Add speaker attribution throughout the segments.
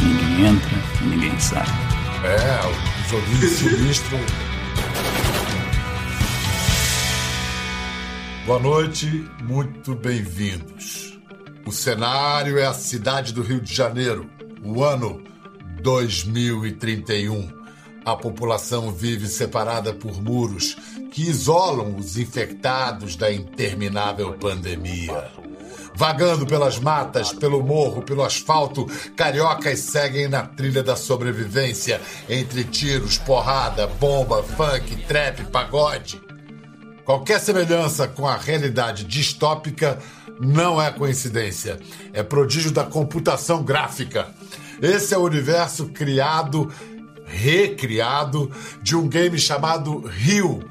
Speaker 1: Ninguém entra, ninguém sai.
Speaker 2: É, o joguinho sinistro. Boa noite, muito bem-vindos. O cenário é a cidade do Rio de Janeiro, o ano 2031. A população vive separada por muros que isolam os infectados da interminável pandemia. Vagando pelas matas, pelo morro, pelo asfalto, cariocas seguem na trilha da sobrevivência entre tiros, porrada, bomba, funk, trap, pagode. Qualquer semelhança com a realidade distópica não é coincidência, é prodígio da computação gráfica. Esse é o universo criado, recriado, de um game chamado Rio,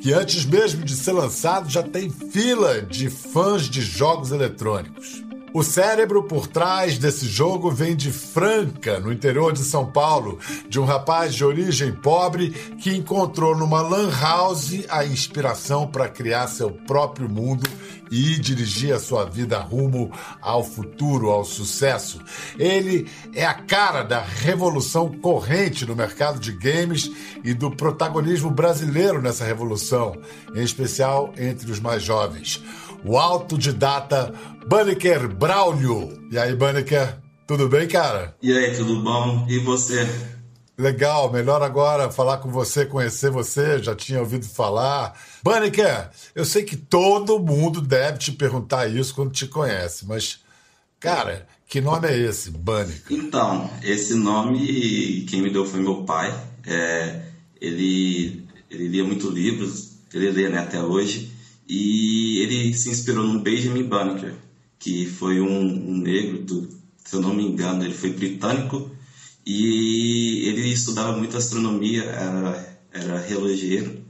Speaker 2: que antes mesmo de ser lançado já tem fila de fãs de jogos eletrônicos. O cérebro por trás desse jogo vem de Franca, no interior de São Paulo, de um rapaz de origem pobre que encontrou numa lan house a inspiração para criar seu próprio mundo e dirigir a sua vida rumo ao futuro, ao sucesso. Ele é a cara da revolução corrente no mercado de games e do protagonismo brasileiro nessa revolução, em especial entre os mais jovens o autodidata Banneker Braulio. E aí, Banneker, tudo bem, cara?
Speaker 3: E aí, tudo bom? E você?
Speaker 2: Legal, melhor agora falar com você, conhecer você, já tinha ouvido falar. Banneker, eu sei que todo mundo deve te perguntar isso quando te conhece, mas, cara, que nome é esse, Banneker?
Speaker 3: Então, esse nome, quem me deu foi meu pai. É, ele, ele lia muito livros, ele lê né, até hoje. E ele se inspirou no Benjamin Banneker, que foi um, um negro, do, se eu não me engano, ele foi britânico e ele estudava muito astronomia, era, era relogeiro.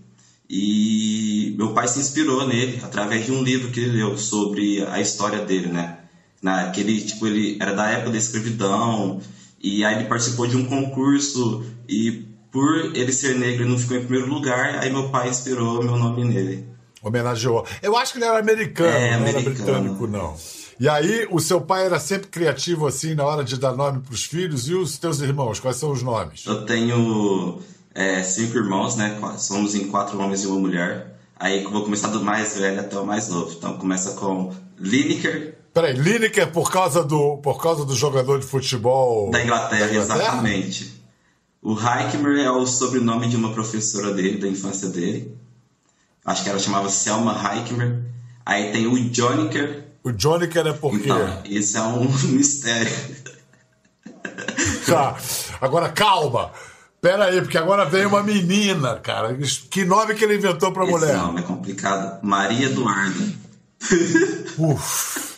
Speaker 3: E meu pai se inspirou nele através de um livro que ele leu sobre a história dele, né? Naquele, tipo, ele era da época da escravidão, e aí ele participou de um concurso e por ele ser negro ele não ficou em primeiro lugar, aí meu pai inspirou meu nome nele
Speaker 2: homenageou. Eu acho que ele era americano, é, não americano. era britânico, não. E aí, o seu pai era sempre criativo assim na hora de dar nome para os filhos. E os teus irmãos, quais são os nomes?
Speaker 3: Eu tenho é, cinco irmãos, né? Somos em quatro homens e uma mulher. Aí vou começar do mais velho até o mais novo. Então começa com Lineker.
Speaker 2: Peraí, Lineker por causa do, por causa do jogador de futebol
Speaker 3: da Inglaterra, da Inglaterra? exatamente. O Heickmer é o sobrenome de uma professora dele, da infância dele acho que ela chamava Selma Heickmer. Aí tem o Joniker.
Speaker 2: O Joniker é por quê? Então,
Speaker 3: isso é um mistério.
Speaker 2: Tá, agora calma. Pera aí, porque agora vem uma menina, cara. Que nome que ele inventou pra
Speaker 3: Esse
Speaker 2: mulher?
Speaker 3: Não, é complicado. Maria Eduarda.
Speaker 2: Uf.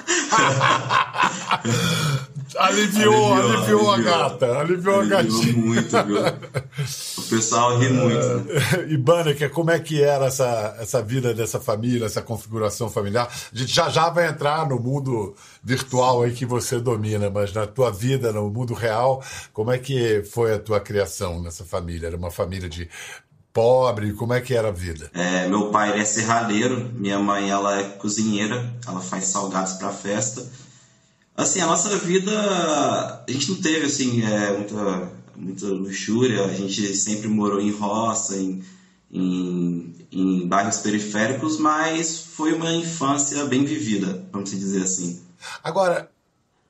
Speaker 2: aliviou, aliviou, aliviou, a gata, aliviou, aliviou a gatinha.
Speaker 3: muito, viu? O pessoal ri muito.
Speaker 2: Né? E Banneker, como é que era essa, essa vida dessa família, essa configuração familiar? A gente já já vai entrar no mundo virtual aí que você domina, mas na tua vida, no mundo real, como é que foi a tua criação nessa família? Era uma família de pobre? Como é que era a vida?
Speaker 3: É, meu pai é serralheiro, minha mãe ela é cozinheira, ela faz salgados para festa. Assim, a nossa vida, a gente não teve assim é, muita, muita luxúria, a gente sempre morou em roça, em, em, em bairros periféricos, mas foi uma infância bem vivida, vamos dizer assim.
Speaker 2: Agora,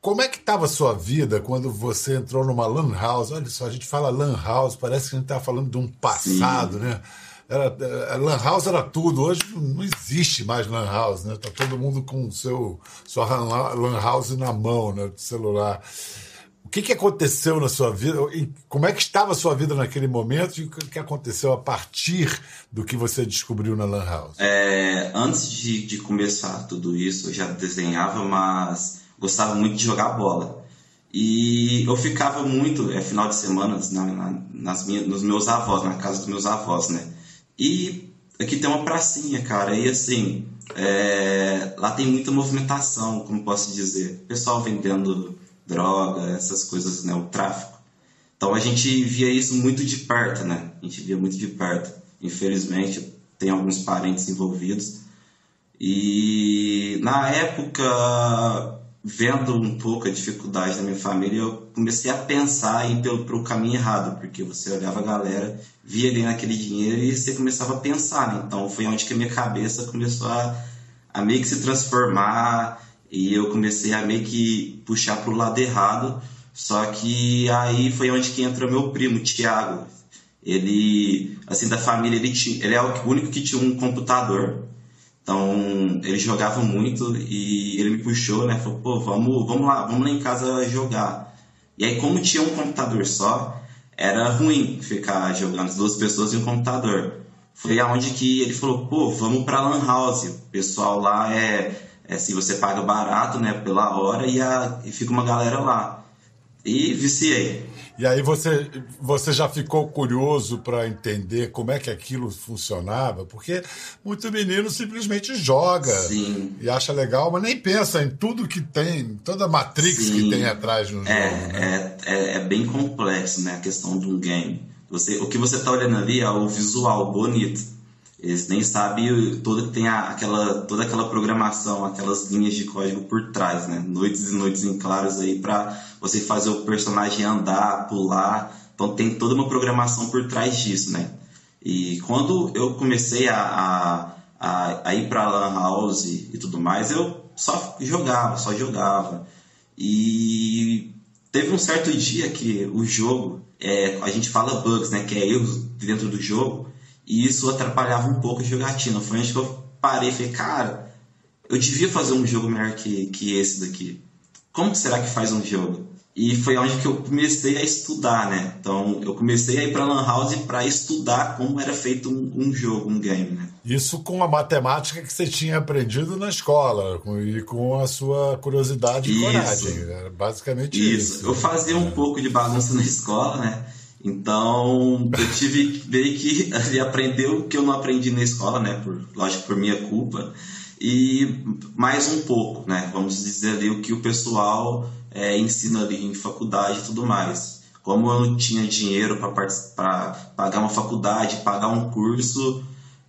Speaker 2: como é que estava a sua vida quando você entrou numa lan house? Olha só, a gente fala lan house, parece que a gente está falando de um passado, Sim. né? Era, a Lan House era tudo. Hoje não existe mais Lan House, né? Tá todo mundo com seu sua Lan House na mão, né? De celular. O que, que aconteceu na sua vida? Como é que estava a sua vida naquele momento e o que aconteceu a partir do que você descobriu na Lan House?
Speaker 3: É, antes de, de começar tudo isso, eu já desenhava, mas gostava muito de jogar bola. E eu ficava muito, é, final de semana, na, na, nas minhas, nos meus avós, na casa dos meus avós, né? E aqui tem uma pracinha, cara, e assim, é, lá tem muita movimentação, como posso dizer. Pessoal vendendo droga, essas coisas, né, o tráfico. Então a gente via isso muito de perto, né? A gente via muito de perto. Infelizmente, tem alguns parentes envolvidos. E na época vendo um pouco a dificuldade da minha família, eu comecei a pensar em pelo, pelo caminho errado, porque você olhava a galera, via ali naquele dinheiro e você começava a pensar, né? Então foi onde que a minha cabeça começou a, a meio que se transformar e eu comecei a meio que puxar para o lado errado. Só que aí foi onde que entra meu primo, Tiago. Ele, assim, da família, ele, tinha, ele é o único que tinha um computador. Então, ele jogava muito e ele me puxou, né? Falou, pô, vamos, vamos lá, vamos lá em casa jogar. E aí, como tinha um computador só, era ruim ficar jogando as duas pessoas em um computador. Foi aonde que ele falou, pô, vamos pra Lan House. O pessoal lá é, é assim, você paga barato, né, pela hora e, a, e fica uma galera lá. E viciei.
Speaker 2: E aí você, você já ficou curioso para entender como é que aquilo funcionava? Porque muito menino simplesmente joga
Speaker 3: Sim.
Speaker 2: e acha legal, mas nem pensa em tudo que tem, toda a matrix Sim. que tem atrás no
Speaker 3: é,
Speaker 2: jogo. Né?
Speaker 3: É, é, é, bem complexo né, a questão de um game. Você, o que você está olhando ali é o visual bonito eles nem sabem toda tem a, aquela toda aquela programação, aquelas linhas de código por trás, né? Noites e noites em claros aí para você fazer o personagem andar, pular. Então tem toda uma programação por trás disso, né? E quando eu comecei a, a, a, a ir para lan house e tudo mais, eu só jogava, só jogava. E teve um certo dia que o jogo, é, a gente fala bugs, né? Que é erros dentro do jogo e isso atrapalhava um pouco a jogatina. Foi onde que eu parei e falei, cara, eu devia fazer um jogo melhor que, que esse daqui. Como será que faz um jogo? E foi onde que eu comecei a estudar, né? Então, eu comecei a ir para Lan House para estudar como era feito um, um, jogo, um game, né?
Speaker 2: Isso com a matemática que você tinha aprendido na escola com, e com a sua curiosidade e coragem. Era basicamente isso.
Speaker 3: isso. Eu fazia um pouco de bagunça na escola, né? Então, eu tive meio que ali aprender o que eu não aprendi na escola, né? Por, lógico, por minha culpa. E mais um pouco, né? Vamos dizer ali o que o pessoal é, ensina ali em faculdade e tudo mais. Como eu não tinha dinheiro para pagar uma faculdade, pagar um curso,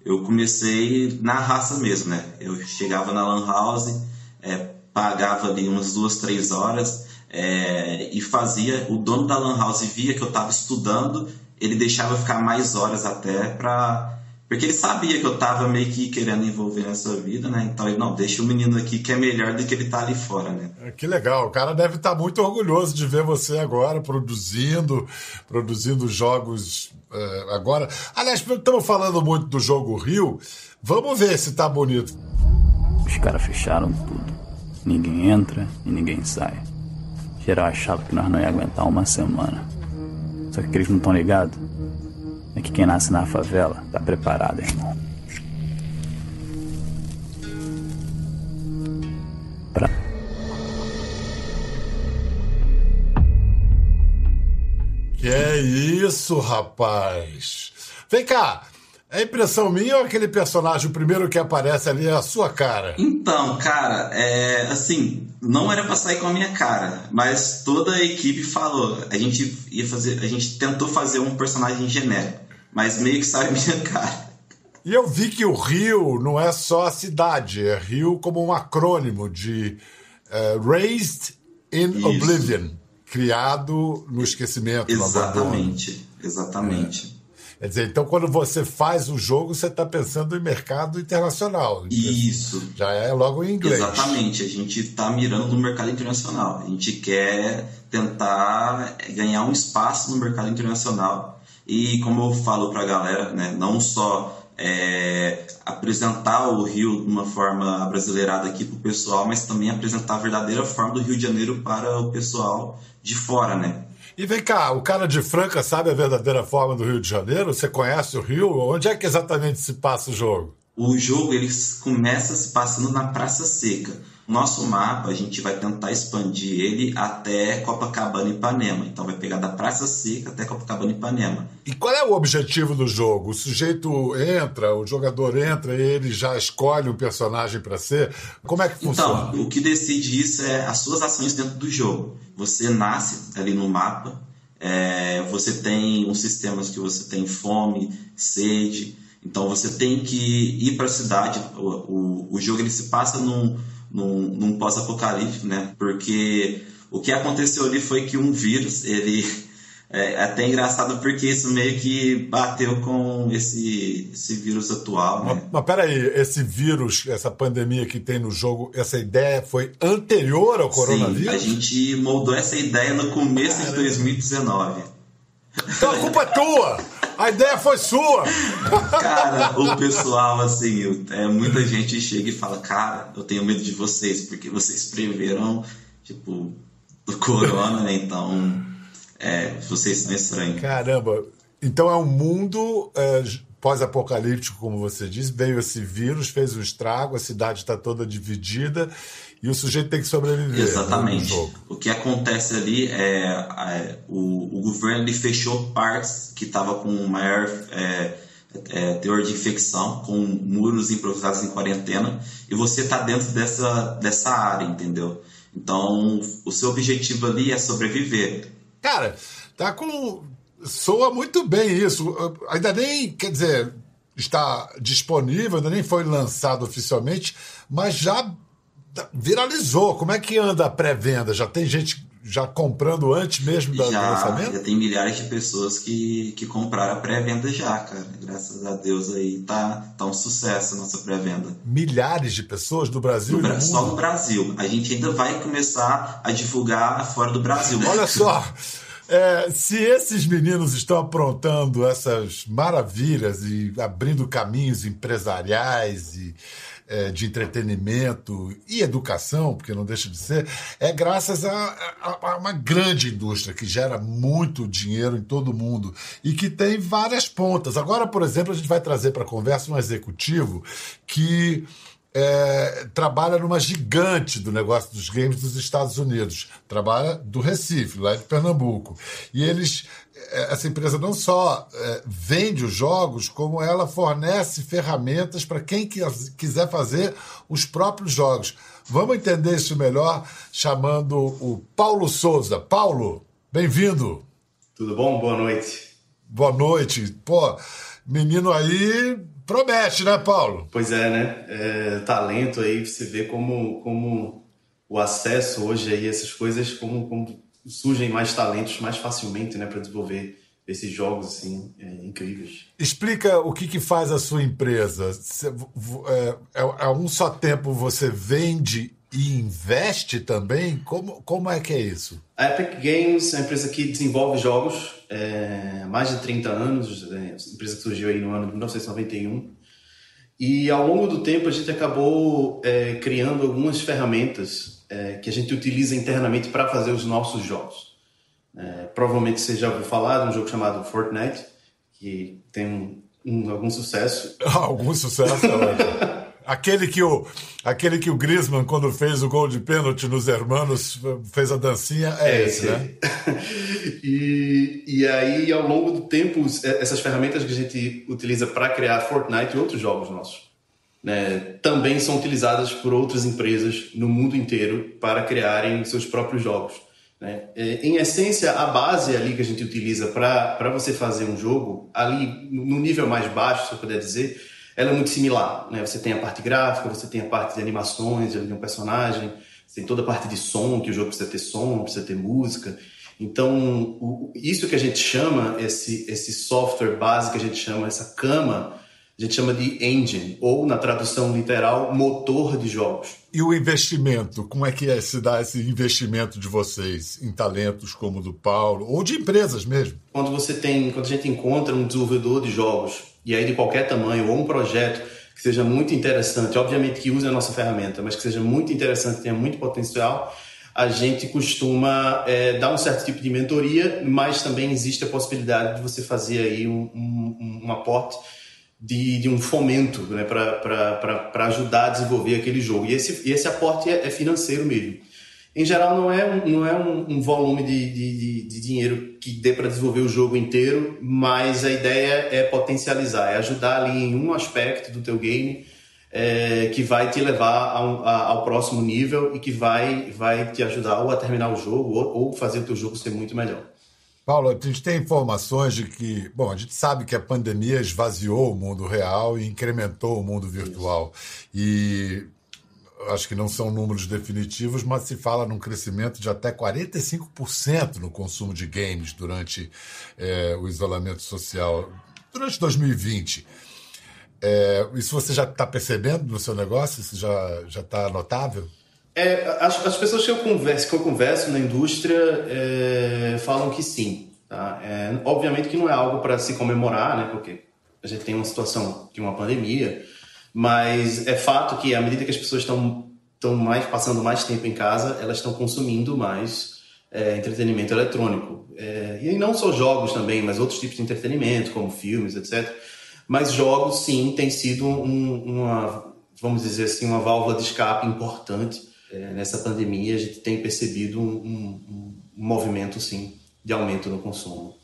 Speaker 3: eu comecei na raça mesmo, né? Eu chegava na Lan House, é, pagava ali umas duas, três horas é, e fazia. O dono da Lan House via que eu estava estudando, ele deixava ficar mais horas até para. Porque ele sabia que eu estava meio que querendo envolver nessa vida, né? Então ele, não, deixa o menino aqui que é melhor do que ele tá ali fora, né?
Speaker 2: É, que legal. O cara deve estar tá muito orgulhoso de ver você agora produzindo, produzindo jogos uh, agora. Aliás, estamos falando muito do jogo Rio. Vamos ver se tá bonito.
Speaker 1: Os caras fecharam tudo. Ninguém entra e ninguém sai. Geral achava que nós não ia aguentar uma semana. Só que eles não estão ligados. É que quem nasce na favela tá preparado, irmão. Pra...
Speaker 2: Que é isso, rapaz? Vem cá, é impressão minha ou aquele personagem, o primeiro que aparece ali, é a sua cara?
Speaker 3: Então, cara, é, assim, não era pra sair com a minha cara, mas toda a equipe falou. A gente ia fazer, a gente tentou fazer um personagem genérico, mas meio que saiu minha cara.
Speaker 2: E eu vi que o Rio não é só a cidade, é Rio como um acrônimo de uh, Raised in Isso. Oblivion, criado no esquecimento.
Speaker 3: Exatamente, exatamente.
Speaker 2: É. Quer dizer, então quando você faz o jogo, você está pensando em mercado internacional.
Speaker 3: Isso.
Speaker 2: Já é logo em inglês.
Speaker 3: Exatamente. A gente está mirando no mercado internacional. A gente quer tentar ganhar um espaço no mercado internacional. E como eu falo para a galera, né, não só é, apresentar o Rio de uma forma brasileirada aqui para o pessoal, mas também apresentar a verdadeira forma do Rio de Janeiro para o pessoal de fora, né?
Speaker 2: E vem cá, o cara de Franca sabe a verdadeira forma do Rio de Janeiro? Você conhece o Rio? Onde é que exatamente se passa o jogo?
Speaker 3: O jogo ele começa se passando na Praça Seca. Nosso mapa, a gente vai tentar expandir ele até Copacabana e Ipanema. Então vai pegar da Praça Seca até Copacabana e Ipanema.
Speaker 2: E qual é o objetivo do jogo? O sujeito entra, o jogador entra e ele já escolhe um personagem para ser? Como é que funciona?
Speaker 3: Então, o que decide isso é as suas ações dentro do jogo. Você nasce ali no mapa, é, você tem uns sistemas que você tem fome, sede. Então você tem que ir para a cidade. O, o, o jogo ele se passa num num, num pós-apocalíptico, né? Porque o que aconteceu ali foi que um vírus, ele é, é até engraçado porque isso meio que bateu com esse, esse vírus atual. Né?
Speaker 2: Mas, mas peraí, esse vírus, essa pandemia que tem no jogo, essa ideia foi anterior ao coronavírus? Sim,
Speaker 3: a gente moldou essa ideia no começo Caramba. de 2019.
Speaker 2: Então a culpa é tua! A ideia foi sua!
Speaker 3: Cara, o pessoal, assim, é, muita gente chega e fala, cara, eu tenho medo de vocês, porque vocês preveram, tipo, do corona, né? Então, é, vocês são estranhos.
Speaker 2: Caramba! Então é um mundo é, pós-apocalíptico, como você disse, veio esse vírus, fez um estrago, a cidade está toda dividida e o sujeito tem que sobreviver.
Speaker 3: Exatamente. O que acontece ali é, é o, o, governo ele fechou partes que estavam com maior é, é, teor de infecção, com muros improvisados em quarentena, e você está dentro dessa, dessa área, entendeu? Então, o seu objetivo ali é sobreviver.
Speaker 2: Cara, tá com. Soa muito bem isso. Ainda nem, quer dizer, está disponível, ainda nem foi lançado oficialmente, mas já viralizou. Como é que anda a pré-venda? Já tem gente já comprando antes mesmo do
Speaker 3: já,
Speaker 2: lançamento?
Speaker 3: Já tem milhares de pessoas que, que compraram a pré-venda já, cara. Graças a Deus aí tá, tá um sucesso a nossa pré-venda.
Speaker 2: Milhares de pessoas do Brasil?
Speaker 3: No, só no Brasil. A gente ainda vai começar a divulgar fora do Brasil.
Speaker 2: Olha só. É, se esses meninos estão aprontando essas maravilhas e abrindo caminhos empresariais e é, de entretenimento e educação, porque não deixa de ser, é graças a, a, a, uma grande indústria que gera muito dinheiro em todo mundo e que tem várias pontas. Agora, por exemplo, a gente vai trazer para a conversa um executivo que é, trabalha numa gigante do negócio dos games dos Estados Unidos. Trabalha do Recife, lá de Pernambuco. E eles é, essa empresa não só é, vende os jogos, como ela fornece ferramentas para quem quiser fazer os próprios jogos. Vamos entender isso melhor chamando o Paulo Souza. Paulo, bem-vindo.
Speaker 4: Tudo bom? Boa noite.
Speaker 2: Boa noite. Pô, menino aí promete, né, Paulo?
Speaker 4: Pois é, né? É, talento aí, você vê como, como o acesso hoje aí, essas coisas, como, como surgem mais talentos mais facilmente, né, para desenvolver esses jogos assim é, incríveis.
Speaker 2: Explica o que, que faz a sua empresa. É, é, é, um só tempo você vende e investe também? Como, como é que é isso?
Speaker 4: A Epic Games é uma empresa que desenvolve jogos é, há mais de 30 anos. É, empresa que surgiu aí no ano de 1991. E ao longo do tempo a gente acabou é, criando algumas ferramentas é, que a gente utiliza internamente para fazer os nossos jogos. É, provavelmente você já ouviu falar de um jogo chamado Fortnite, que tem um, um, algum sucesso.
Speaker 2: algum sucesso, é Aquele que o, aquele que o Griezmann, quando fez o gol de pênalti nos Hermanos, fez a dancinha, é, é esse, né?
Speaker 4: e, e aí, ao longo do tempo, essas ferramentas que a gente utiliza para criar Fortnite e outros jogos nossos né, também são utilizadas por outras empresas no mundo inteiro para criarem seus próprios jogos. Né? É, em essência, a base ali que a gente utiliza para você fazer um jogo, ali no nível mais baixo, se eu puder dizer, ela é muito similar. Né? Você tem a parte gráfica, você tem a parte de animações de um personagem, você tem toda a parte de som, que o jogo precisa ter som, precisa ter música. Então, o, isso que a gente chama, esse, esse software base que a gente chama, essa cama, a gente chama de engine, ou na tradução literal, motor de jogos.
Speaker 2: E o investimento? Como é que é se dá esse investimento de vocês em talentos como o do Paulo, ou de empresas mesmo?
Speaker 4: Quando você tem, quando a gente encontra um desenvolvedor de jogos, e aí de qualquer tamanho, ou um projeto que seja muito interessante, obviamente que use a nossa ferramenta, mas que seja muito interessante, tenha muito potencial, a gente costuma é, dar um certo tipo de mentoria, mas também existe a possibilidade de você fazer aí um, um, um aporte de, de um fomento né, para ajudar a desenvolver aquele jogo. E esse, esse aporte é, é financeiro mesmo. Em geral, não é um, não é um, um volume de, de, de, dinheiro que dê para desenvolver o jogo inteiro, mas a ideia é potencializar, é ajudar ali em um aspecto do teu game é, que vai te levar ao, ao, próximo nível e que vai, vai te ajudar ou a terminar o jogo ou, ou fazer o teu jogo ser muito melhor.
Speaker 2: Paulo, a gente tem informações de que, bom, a gente sabe que a pandemia esvaziou o mundo real e incrementou o mundo virtual. Isso. E acho que não são números definitivos, mas se fala num crescimento de até 45% no consumo de games durante é, o isolamento social, durante 2020. É, isso você já está percebendo no seu negócio? Isso já está notável?
Speaker 4: É, as, as, pessoas que eu converso, que eu converso na indústria é, falam que sim. Tá? Obviamente que não é algo para se comemorar, né? porque a gente tem uma situação de uma pandemia, mas é fato que à medida que as pessoas estão estão mais passando mais tempo em casa, elas estão consumindo mais é, entretenimento eletrônico. É, e não só jogos também, mas outros tipos de entretenimento, como filmes, etc. Mas jogos, sim, tem sido um, uma, vamos dizer assim, uma válvula de escape importante. É, nessa pandemia, a gente tem percebido um, um, um movimento, sim, de aumento no consumo.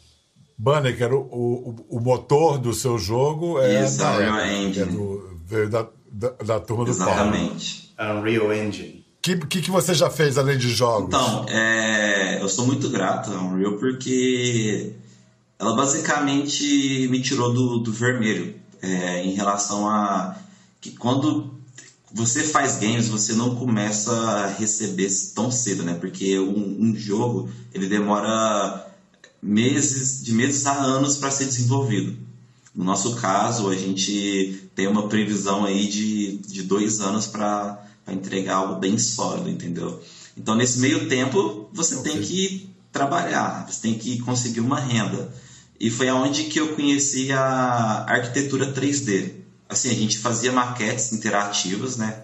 Speaker 2: Banneker, o, o, o motor do seu jogo é,
Speaker 3: Isso, da, é, é
Speaker 2: do, da, da, da turma do
Speaker 3: Exatamente.
Speaker 4: Paulo. Unreal Engine.
Speaker 2: O que, que, que, você já fez além de jogos?
Speaker 3: Então, é, eu sou muito grato a Unreal porque ela basicamente me tirou do, do vermelho é, em relação a que quando você faz games, você não começa a receber tão cedo, né? Porque um, um jogo ele demora meses, de meses a anos para ser desenvolvido. No nosso caso, a gente tem uma previsão aí de, de dois anos para entregar algo bem sólido, entendeu? Então, nesse meio tempo, você okay. tem que trabalhar, você tem que conseguir uma renda. E foi aonde que eu conheci a arquitetura 3D. Assim, a gente fazia maquetes interativas, né?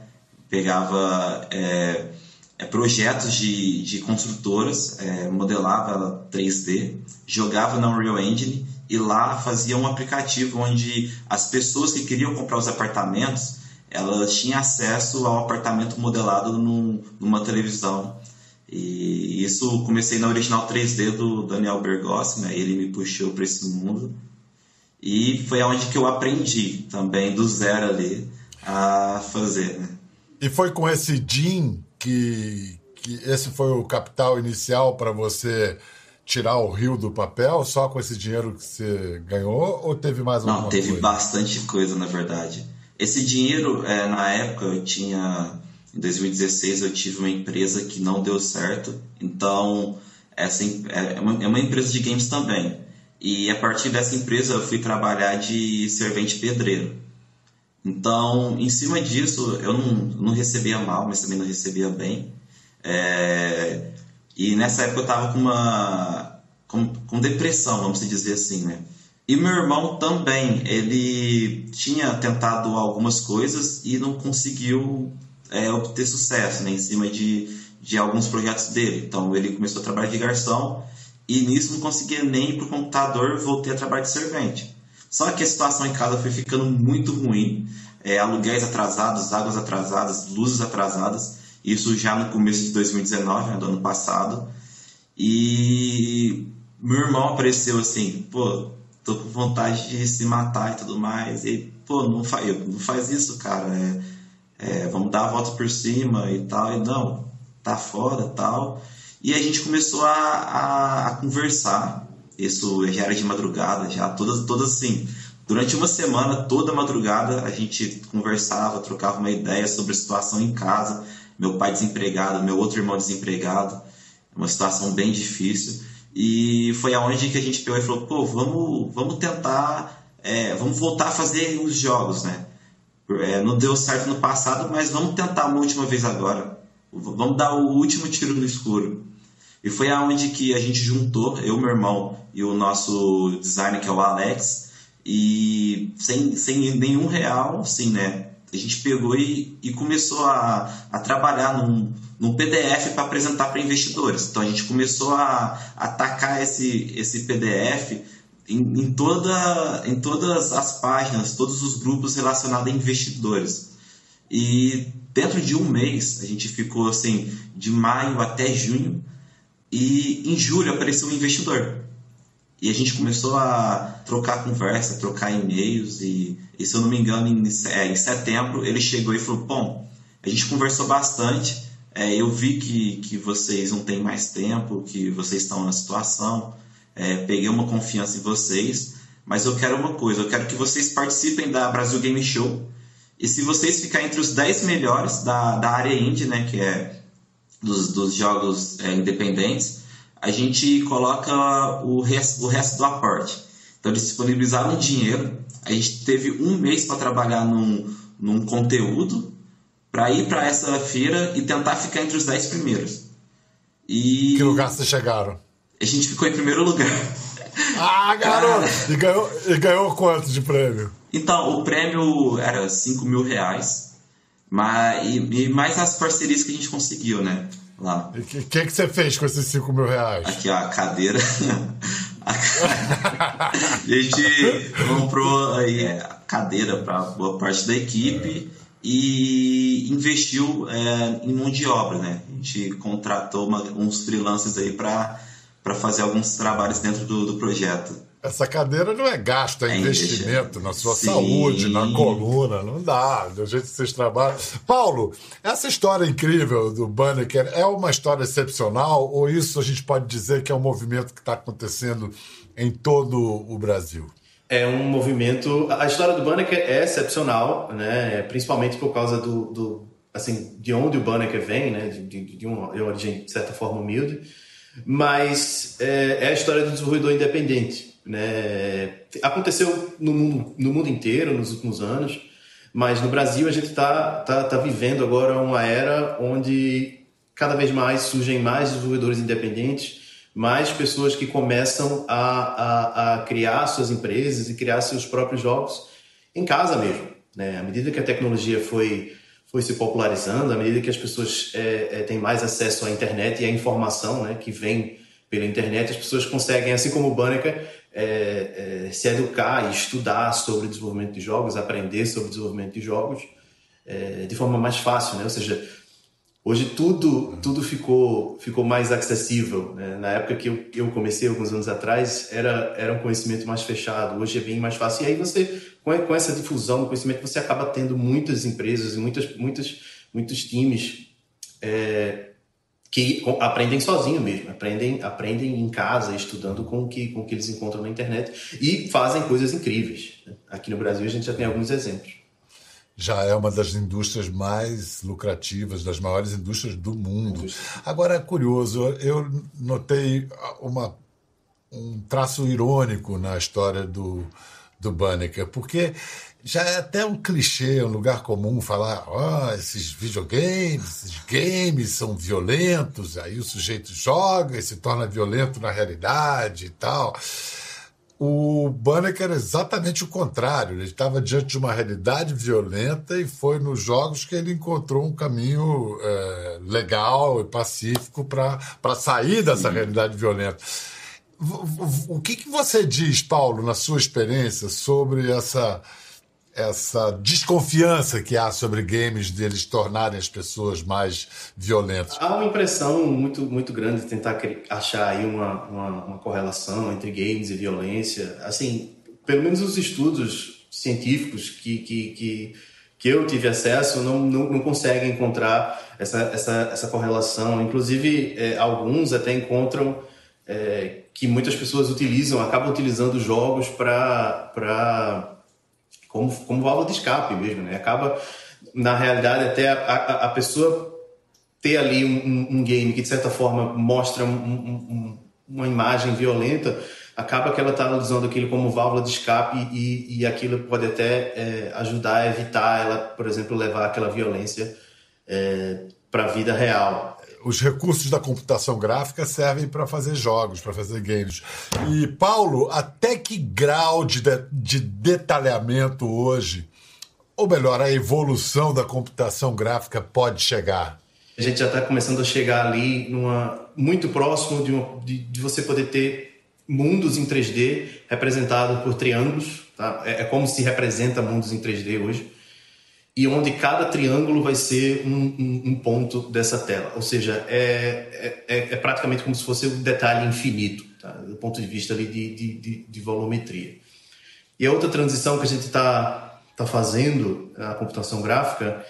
Speaker 3: Pegava é, é, projetos de, de construtoras, é, modelava 3D, jogava na Unreal Engine e lá fazia um aplicativo onde as pessoas que queriam comprar os apartamentos elas tinham acesso ao apartamento modelado num, numa televisão. E isso comecei na original 3D do Daniel Bergossi, né? ele me puxou para esse mundo. E foi onde que eu aprendi também do zero ali a fazer. Né?
Speaker 2: E foi com esse Jim que, que esse foi o capital inicial para você tirar o rio do papel só com esse dinheiro que você ganhou ou teve mais alguma
Speaker 3: Não, teve
Speaker 2: coisa?
Speaker 3: bastante coisa na verdade. Esse dinheiro, é, na época, eu tinha. Em 2016, eu tive uma empresa que não deu certo. Então, essa é uma, é uma empresa de games também. E a partir dessa empresa, eu fui trabalhar de servente pedreiro. Então, em cima disso, eu não, não recebia mal, mas também não recebia bem. É, e nessa época eu estava com uma com, com, depressão, vamos dizer assim, né? E meu irmão também, ele tinha tentado algumas coisas e não conseguiu é, obter sucesso né, em cima de, de alguns projetos dele. Então ele começou a trabalhar de garçom e nisso não conseguia nem ir para o computador, voltei a trabalhar de servente. Só que a situação em casa foi ficando muito ruim, é, aluguéis atrasados, águas atrasadas, luzes atrasadas, isso já no começo de 2019, né, do ano passado. E meu irmão apareceu assim, pô, tô com vontade de se matar e tudo mais. E, pô, não faz, não faz isso, cara. É, é, vamos dar a volta por cima e tal. E não, tá fora tal. E a gente começou a, a, a conversar isso já era de madrugada, já todas, todas assim. Durante uma semana, toda madrugada, a gente conversava, trocava uma ideia sobre a situação em casa. Meu pai desempregado, meu outro irmão desempregado. Uma situação bem difícil. E foi aonde que a gente pegou e falou: pô, vamos, vamos tentar, é, vamos voltar a fazer os jogos, né? É, não deu certo no passado, mas vamos tentar uma última vez agora. Vamos dar o último tiro no escuro. E foi aonde que a gente juntou, eu, meu irmão e o nosso designer, que é o Alex, e sem, sem nenhum real, assim, né? A gente pegou e, e começou a, a trabalhar num, num PDF para apresentar para investidores. Então a gente começou a, atacar esse, esse PDF em, em, toda, em todas as páginas, todos os grupos relacionados a investidores. E dentro de um mês, a gente ficou assim, de maio até junho, e em julho apareceu um investidor. E a gente começou a trocar conversa, trocar e-mails. E, e se eu não me engano, em, é, em, setembro ele chegou e falou: Bom, a gente conversou bastante. É, eu vi que, que vocês não têm mais tempo, que vocês estão na situação. É, peguei uma confiança em vocês. Mas eu quero uma coisa: eu quero que vocês participem da Brasil Game Show E se vocês ficarem entre os 10 melhores da, da área indie, né, que é dos, dos jogos é, independentes, a gente coloca o resto, o resto do aporte. Então eles disponibilizaram dinheiro, a gente teve um mês para trabalhar num, num conteúdo para ir para essa feira e tentar ficar entre os 10 primeiros.
Speaker 2: E que lugar vocês chegaram?
Speaker 3: A gente ficou em primeiro lugar.
Speaker 2: Ah, garoto! E ganhou, e ganhou quanto de prêmio?
Speaker 3: Então, o prêmio era 5 mil reais. Mas, e, e, mais as parcerias que a gente conseguiu, né? Lá.
Speaker 2: E o que, que, que você fez com esses 5 mil reais?
Speaker 3: Aqui, ó, a cadeira. a gente comprou aí a cadeira para boa parte da equipe e investiu é, em mão de obra, né? A gente contratou uma, uns freelancers aí para fazer alguns trabalhos dentro do, do projeto.
Speaker 2: Essa cadeira não é gasto, é, é investimento na sua Sim. saúde, na coluna, não dá, do jeito que vocês trabalham. Paulo, essa história incrível do Banneker é uma história excepcional ou isso a gente pode dizer que é um movimento que está acontecendo em todo o Brasil?
Speaker 4: É um movimento. A história do Banneker é excepcional, né? Principalmente por causa do, do assim, de onde o Banneker vem, né? De, de, de uma origem de certa forma humilde, mas é, é a história do desenvolvedor independente né? Aconteceu no mundo, no mundo inteiro nos últimos anos, mas no Brasil a gente está tá, tá vivendo agora uma era onde cada vez mais surgem mais desenvolvedores independentes, mais pessoas que começam a, a, a criar suas empresas e criar seus próprios jogos em casa mesmo. Né? À medida que a tecnologia foi, foi se popularizando, à medida que as pessoas é, é, têm mais acesso à internet e à informação né, que vem pela internet, as pessoas conseguem, assim como o Banneker, é, é, se educar e estudar sobre desenvolvimento de jogos, aprender sobre desenvolvimento de jogos é, de forma mais fácil, né? Ou seja, hoje tudo tudo ficou ficou mais acessível. Né? Na época que eu, eu comecei alguns anos atrás era era um conhecimento mais fechado. Hoje é bem mais fácil. E aí você com, com essa difusão do conhecimento você acaba tendo muitas empresas e muitas muitas muitos times é, que aprendem sozinho mesmo, aprendem, aprendem em casa, estudando com o que, com o que eles encontram na internet e fazem coisas incríveis. Aqui no Brasil a gente já tem alguns exemplos.
Speaker 2: Já é uma das indústrias mais lucrativas, das maiores indústrias do mundo. Agora é curioso, eu notei uma, um traço irônico na história do, do Banneker, porque já é até um clichê, um lugar comum falar, ó, oh, esses videogames, esses games são violentos, aí o sujeito joga e se torna violento na realidade e tal. O Banneker era exatamente o contrário, ele estava diante de uma realidade violenta e foi nos jogos que ele encontrou um caminho é, legal e pacífico para sair dessa Sim. realidade violenta. O que, que você diz, Paulo, na sua experiência, sobre essa essa desconfiança que há sobre games deles tornarem as pessoas mais violentas?
Speaker 4: Há uma impressão muito, muito grande de tentar achar aí uma, uma, uma, correlação entre games e violência. Assim, pelo menos os estudos científicos que, que, que, que eu tive acesso não, não, não conseguem encontrar essa, essa, essa correlação. Inclusive, é, alguns até encontram é, que muitas pessoas utilizam, acabam utilizando jogos para como, como válvula de escape mesmo, né? Acaba, na realidade, até a, a, a pessoa ter ali um, um, game que, de certa forma, mostra um, um, uma imagem violenta, acaba que ela está usando aquilo como válvula de escape e, e aquilo pode até é, ajudar a evitar ela, por exemplo, levar aquela violência é, para a vida real
Speaker 2: os recursos da computação gráfica servem para fazer jogos, para fazer games. E, Paulo, até que grau de, de, de detalhamento hoje, ou melhor, a evolução da computação gráfica pode chegar?
Speaker 4: A gente já está começando a chegar ali numa, muito próximo de, uma, de, de, você poder ter mundos em 3D representados por triângulos. Tá? É, é como se representa mundos em 3D hoje e onde cada triângulo vai ser um, um, um ponto dessa tela. Ou seja, é, é, é, praticamente como se fosse um detalhe infinito, tá? do ponto de vista ali de, de, de, de volumetria. E a outra transição que a gente está tá fazendo na computação gráfica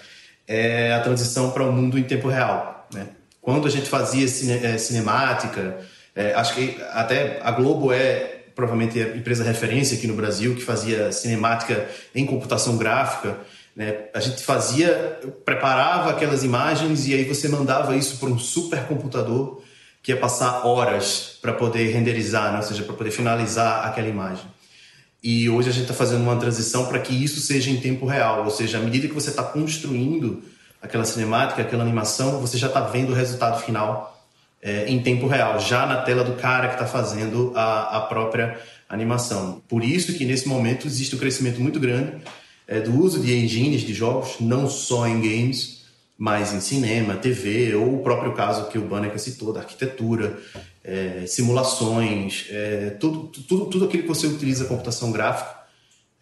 Speaker 4: é a transição para o um mundo em tempo real. Né? Quando a gente fazia cine, é, cinemática, é, acho que até a Globo é provavelmente a empresa referência aqui no Brasil que fazia cinemática em computação gráfica Né? A gente fazia, preparava aquelas imagens e aí você mandava isso para um supercomputador que ia passar horas para poder renderizar, né? ou seja, para poder finalizar aquela imagem. E hoje a gente está fazendo uma transição para que isso seja em tempo real, ou seja, à medida que você está construindo aquela cinemática, aquela animação, você já está vendo o resultado final é, em tempo real, já na tela do cara que está fazendo a, a, própria animação. Por isso que nesse momento existe um crescimento muito grande é, do uso de engines de jogos, não só em games, mas em cinema, TV, ou o próprio caso que o Banneker citou, da arquitetura, é, simulações, é, tudo, tudo, tudo aquilo que você utiliza computação gráfica,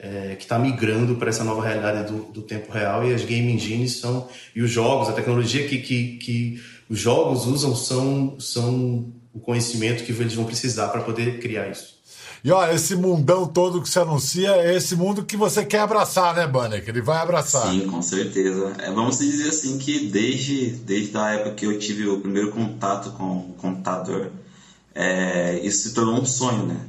Speaker 4: é, que está migrando para essa nova realidade do, do, tempo real e as game engines são e os jogos, a tecnologia que, que, que os jogos usam são, são o conhecimento que eles vão precisar para poder criar isso.
Speaker 2: E olha, esse mundão todo que se anuncia é esse mundo que você quer abraçar, né, Banner? Que ele vai abraçar.
Speaker 3: Sim, com certeza. É, vamos dizer assim que desde, desde a época que eu tive o primeiro contato com o computador, é, isso se tornou um sonho, né?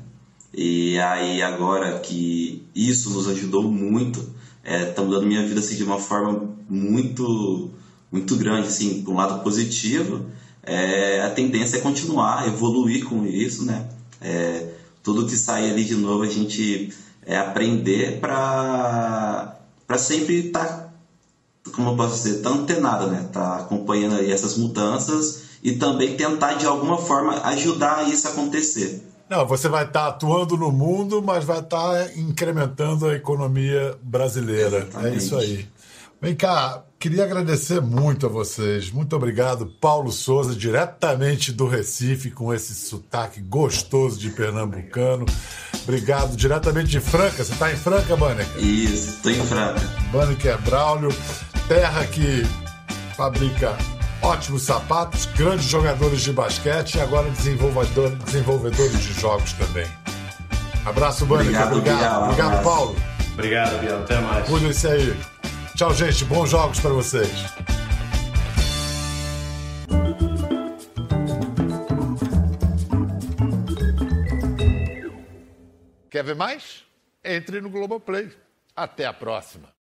Speaker 3: E aí agora que isso nos ajudou muito, está é, mudando minha vida assim, de uma forma muito, muito grande, assim, um lado positivo, é, a tendência é continuar, evoluir com isso, né? É, tudo que sai ali de novo a gente é aprender para para sempre estar tá, como eu posso dizer, tá antenado, né? Tá acompanhando aí essas mudanças e também tentar de alguma forma ajudar isso a acontecer.
Speaker 2: Não, você vai estar tá atuando no mundo, mas vai estar tá incrementando a economia brasileira. Exatamente. É isso aí. Vem cá, queria agradecer muito a vocês. Muito obrigado, Paulo Souza, diretamente do Recife, com esse sotaque gostoso de pernambucano. Obrigado, diretamente de Franca. Você está em Franca, Banneker?
Speaker 3: Isso, estou em Franca.
Speaker 2: Banneker Braulio, terra que fabrica ótimos sapatos, grandes jogadores de basquete e agora desenvolvedor, desenvolvedores de jogos também. Abraço, Banneker. Obrigado, obrigado, obrigado Paulo.
Speaker 4: Obrigado, Biel. Até mais.
Speaker 2: Cuide-se aí. Tchau, gente. Bons jogos para vocês. Quer ver mais? Entre no Globoplay. Até a próxima.